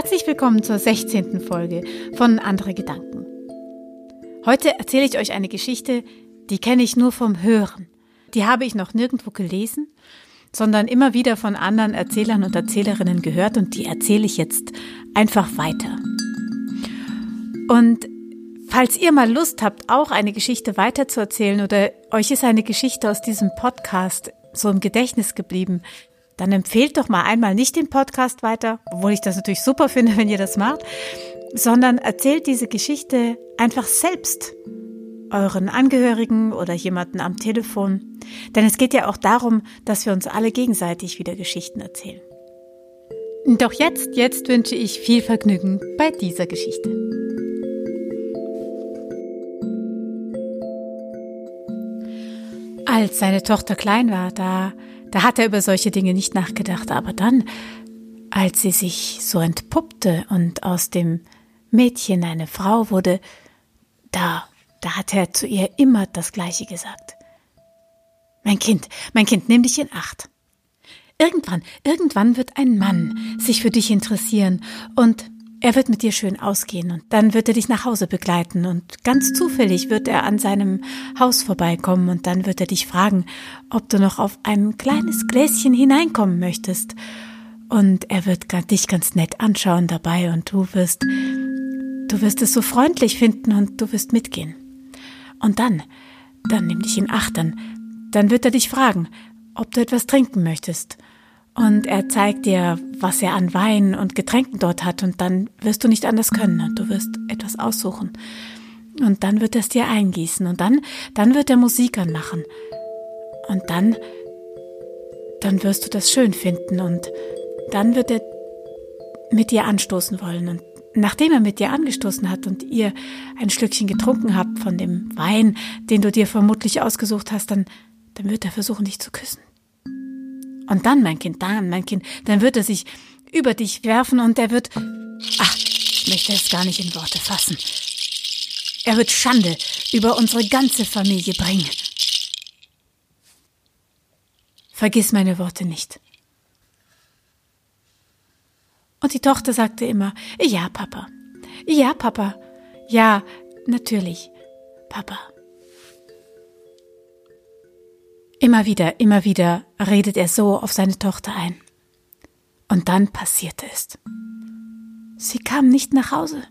Herzlich willkommen zur 16. Folge von Andere Gedanken. Heute erzähle ich euch eine Geschichte, die kenne ich nur vom Hören. Die habe ich noch nirgendwo gelesen, sondern immer wieder von anderen Erzählern und Erzählerinnen gehört und die erzähle ich jetzt einfach weiter. Und falls ihr mal Lust habt, auch eine Geschichte weiterzuerzählen oder euch ist eine Geschichte aus diesem Podcast so im Gedächtnis geblieben, dann empfehlt doch mal einmal nicht den Podcast weiter, obwohl ich das natürlich super finde, wenn ihr das macht, sondern erzählt diese Geschichte einfach selbst euren Angehörigen oder jemanden am Telefon. Denn es geht ja auch darum, dass wir uns alle gegenseitig wieder Geschichten erzählen. Doch jetzt, jetzt wünsche ich viel Vergnügen bei dieser Geschichte. Als seine Tochter klein war, da da hat er über solche Dinge nicht nachgedacht. Aber dann, als sie sich so entpuppte und aus dem Mädchen eine Frau wurde, da, da hat er zu ihr immer das Gleiche gesagt. Mein Kind, mein Kind, nimm dich in Acht. Irgendwann, irgendwann wird ein Mann sich für dich interessieren und er wird mit dir schön ausgehen und dann wird er dich nach Hause begleiten und ganz zufällig wird er an seinem Haus vorbeikommen und dann wird er dich fragen, ob du noch auf ein kleines Gläschen hineinkommen möchtest. Und er wird dich ganz nett anschauen dabei und du wirst, du wirst es so freundlich finden und du wirst mitgehen. Und dann, dann nimm dich in Acht, dann, dann wird er dich fragen, ob du etwas trinken möchtest und er zeigt dir, was er an Wein und Getränken dort hat und dann wirst du nicht anders können und du wirst etwas aussuchen. Und dann wird er es dir eingießen und dann, dann wird er Musik anmachen. Und dann, dann wirst du das schön finden und dann wird er mit dir anstoßen wollen und nachdem er mit dir angestoßen hat und ihr ein Schlückchen getrunken habt von dem Wein, den du dir vermutlich ausgesucht hast, dann, dann wird er versuchen, dich zu küssen. Und dann, mein Kind, dann, mein Kind, dann wird er sich über dich werfen und er wird, ach, ich möchte es gar nicht in Worte fassen. Er wird Schande über unsere ganze Familie bringen. Vergiss meine Worte nicht. Und die Tochter sagte immer, ja, Papa. Ja, Papa. Ja, natürlich, Papa. Immer wieder, immer wieder redet er so auf seine Tochter ein. Und dann passierte es. Sie kam nicht nach Hause.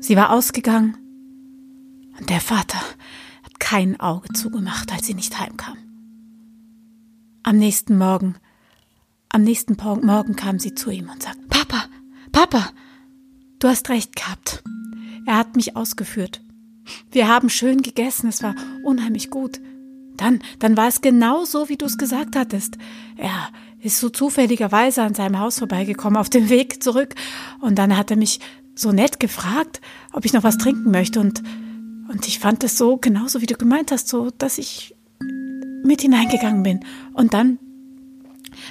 Sie war ausgegangen und der Vater hat kein Auge zugemacht, als sie nicht heimkam. Am nächsten Morgen, am nächsten Morgen kam sie zu ihm und sagt, Papa, Papa, du hast recht gehabt. Er hat mich ausgeführt. Wir haben schön gegessen, es war unheimlich gut. Dann, dann war es genau so, wie du es gesagt hattest. Er ist so zufälligerweise an seinem Haus vorbeigekommen auf dem Weg zurück und dann hat er mich so nett gefragt, ob ich noch was trinken möchte und und ich fand es so genauso wie du gemeint hast, so dass ich mit hineingegangen bin und dann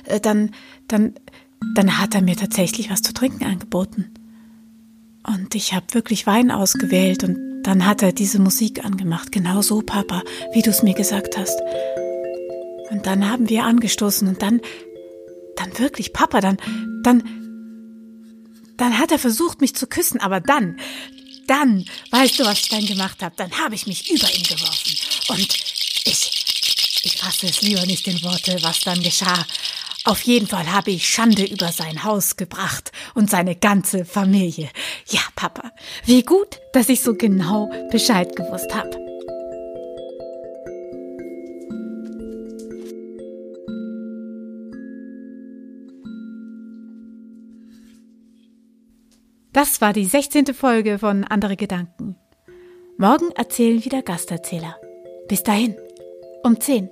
äh, dann dann dann hat er mir tatsächlich was zu trinken angeboten. Und ich habe wirklich Wein ausgewählt und dann hat er diese Musik angemacht, genau so, Papa, wie du es mir gesagt hast. Und dann haben wir angestoßen und dann, dann wirklich, Papa, dann, dann, dann hat er versucht, mich zu küssen, aber dann, dann, weißt du, was ich dann gemacht habe? Dann habe ich mich über ihn geworfen. Und ich, ich fasse es lieber nicht in Worte, was dann geschah. Auf jeden Fall habe ich Schande über sein Haus gebracht und seine ganze Familie. Ja, Papa, wie gut, dass ich so genau Bescheid gewusst habe. Das war die 16. Folge von Andere Gedanken. Morgen erzählen wieder Gasterzähler. Bis dahin, um 10.